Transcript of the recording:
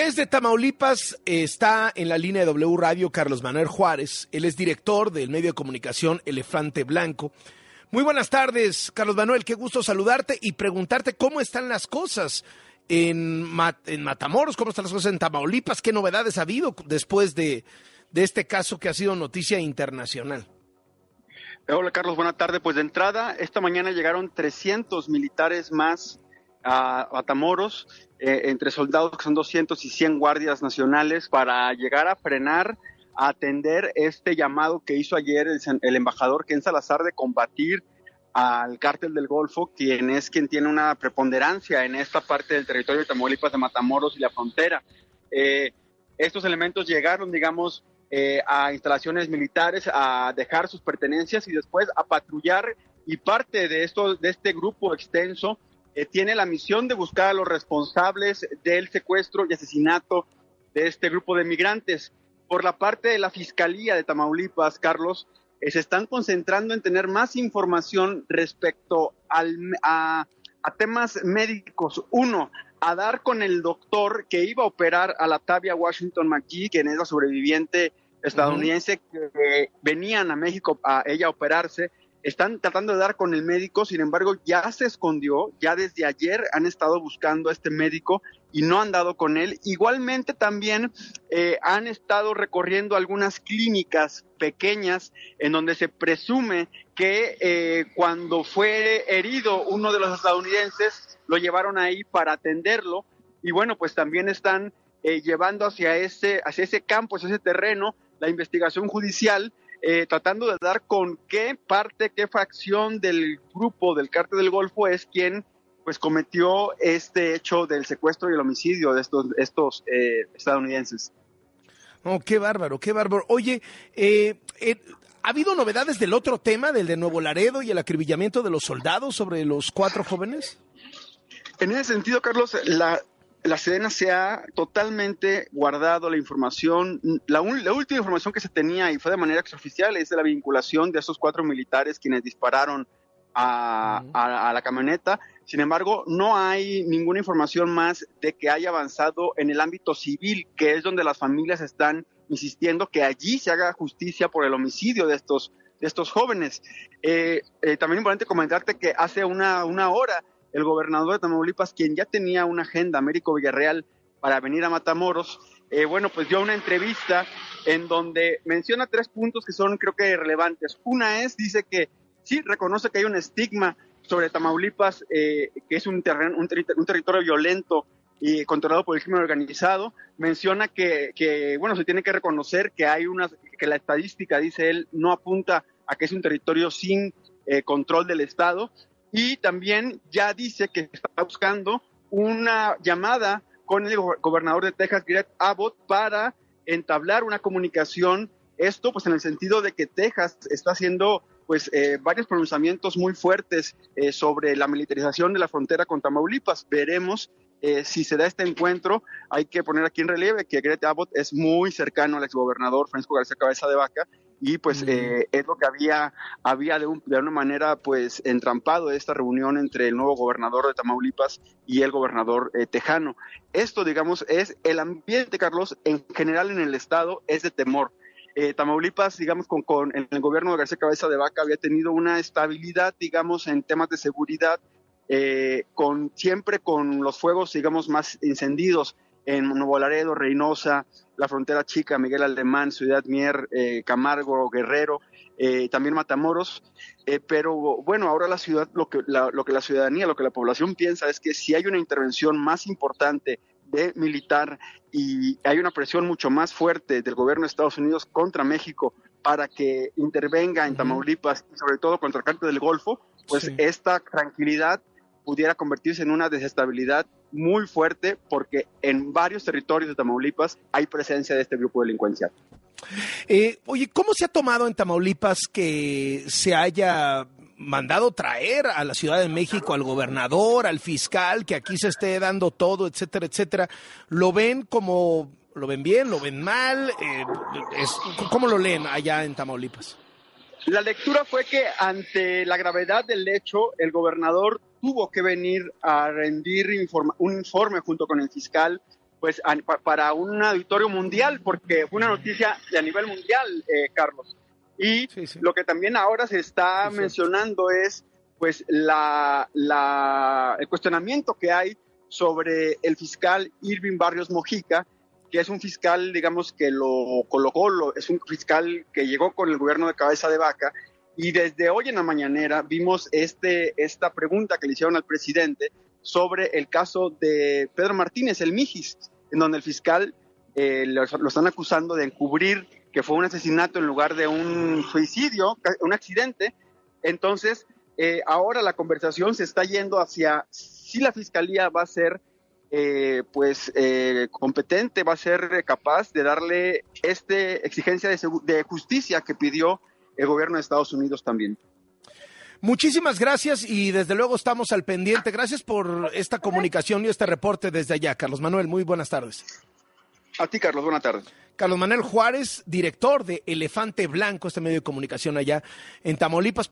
Desde Tamaulipas está en la línea de W Radio Carlos Manuel Juárez. Él es director del medio de comunicación Elefante Blanco. Muy buenas tardes, Carlos Manuel. Qué gusto saludarte y preguntarte cómo están las cosas en, Matamoros, cómo están las cosas en Tamaulipas, qué novedades ha habido después de, de este caso que ha sido noticia internacional. Hola Carlos, buena tarde. Pues de entrada, esta mañana llegaron 300 militares más a Matamoros, eh, entre soldados que son 200 y 100 guardias nacionales, para llegar a frenar, a atender este llamado que hizo ayer el, embajador Ken Salazar de combatir al cártel del Golfo, quien es quien tiene una preponderancia en esta parte del territorio de Tamaulipas, de Matamoros y la frontera. Eh, estos elementos llegaron, digamos, eh, a instalaciones militares, a dejar sus pertenencias y después a patrullar. Y parte de, esto, de este grupo extenso eh, tiene la misión de buscar a los responsables del secuestro y asesinato de este grupo de migrantes. Por la parte de la Fiscalía de Tamaulipas, Carlos, eh, se están concentrando en tener más información respecto al, a, a temas médicos. Uno, a dar con el doctor que iba a operar a la Tavia Washington McGee, quien es la sobreviviente estadounidense que venían a México a ella a operarse. Están tratando de dar con el médico, sin embargo, ya se escondió, ya desde ayer han estado buscando a este médico y no han dado con él. Igualmente también eh, han estado recorriendo algunas clínicas pequeñas en donde se presume que eh, cuando fue herido uno de los estadounidenses, lo llevaron ahí para atenderlo y bueno, pues también están eh, llevando hacia ese, hacia ese campo, hacia ese terreno, la investigación judicial, eh, tratando de dar con qué parte, qué fracción del grupo del cártel del Golfo es quien pues cometió este hecho del secuestro y el homicidio de estos, estos eh, estadounidenses. Oh, qué bárbaro, qué bárbaro. Oye, ¿ha habido novedades del otro tema, del de Nuevo Laredo y el acribillamiento de los soldados sobre los cuatro jóvenes? En ese sentido, Carlos, la, la Sedena se ha totalmente guardado la información. La, última información que se tenía y fue de manera extraoficial es de la vinculación de esos cuatro militares quienes dispararon a, la camioneta. Sin embargo, no hay ninguna información más de que haya avanzado en el ámbito civil, que es donde las familias están insistiendo que allí se haga justicia por el homicidio de estos, de estos jóvenes. Eh, eh, también importante comentarte que hace una, una hora el gobernador de Tamaulipas, quien ya tenía una agenda, Américo Villarreal, para venir a Matamoros, eh, bueno, pues dio una entrevista en donde menciona tres puntos que son creo que relevantes. Una es, dice que sí, reconoce que hay un estigma sobre Tamaulipas, eh, que es un, terreno, un, territorio violento y controlado por el crimen organizado. Menciona que, que, bueno, se tiene que reconocer que hay una, que la estadística, dice él, no apunta a que es un territorio sin eh, control del Estado y también ya dice que está buscando una llamada con el gobernador de Texas, Greg Abbott, para entablar una comunicación. Esto, pues, en el sentido de que Texas está haciendo, pues, eh, varios pronunciamientos muy fuertes eh, sobre la militarización de la frontera con Tamaulipas. Veremos eh, si se da este encuentro. Hay que poner aquí en relieve que Greg Abbott es muy cercano al exgobernador Francisco García Cabeza de Vaca y pues eh, es lo que había, había de, un, de una manera pues entrampado esta reunión entre el nuevo gobernador de Tamaulipas y el gobernador eh, tejano. Esto, digamos, es el ambiente, Carlos, en general en el estado es de temor. Eh, Tamaulipas, digamos, con, con el gobierno de García Cabeza de Vaca había tenido una estabilidad, digamos, en temas de seguridad, con siempre con los fuegos, digamos, más encendidos en Nuevo Laredo, Reynosa, la frontera chica, Miguel Alemán, Ciudad Mier, eh, Camargo, Guerrero, eh, también Matamoros. Eh, pero bueno, ahora la ciudad, lo que la, lo que la ciudadanía, lo que la población piensa es que si hay una intervención más importante de militar y hay una presión mucho más fuerte del gobierno de Estados Unidos contra México para que intervenga en Tamaulipas y sobre todo contra el cártel del Golfo, pues esta tranquilidad pudiera convertirse en una desestabilidad muy fuerte porque en varios territorios de Tamaulipas hay presencia de este grupo delincuencial. Eh, oye, ¿cómo se ha tomado en Tamaulipas que se haya mandado traer a la Ciudad de México al gobernador, al fiscal, que aquí se esté dando todo, etcétera, etcétera? ¿Lo ven como, lo ven bien, lo ven mal? Eh, ¿Cómo lo leen allá en Tamaulipas? La lectura fue que ante la gravedad del hecho, el gobernador tuvo que venir a rendir un informe junto con el fiscal pues para un auditorio mundial, porque fue una noticia de a nivel mundial, eh, Carlos. Y lo que también ahora se está mencionando es pues la, la, el cuestionamiento que hay sobre el fiscal Irving Barrios Mojica, que es un fiscal, digamos, que lo colocó, lo, es un fiscal que llegó con el gobierno de cabeza de vaca, y desde hoy en la mañanera vimos este, esta pregunta que le hicieron al presidente sobre el caso de Pedro Martínez, el Mijis, en donde el fiscal eh, lo, están acusando de encubrir que fue un asesinato en lugar de un suicidio, un accidente. Entonces, eh, ahora la conversación se está yendo hacia si la fiscalía va a ser eh, pues competente, va a ser capaz de darle esta exigencia de, de justicia que pidió el gobierno de Estados Unidos también. Muchísimas gracias y desde luego estamos al pendiente. Gracias por esta comunicación y este reporte desde allá. Carlos Manuel, muy buenas tardes. A ti, Carlos, buenas tardes. Carlos Manuel Juárez, director de Elefante Blanco, este medio de comunicación allá en Tamaulipas.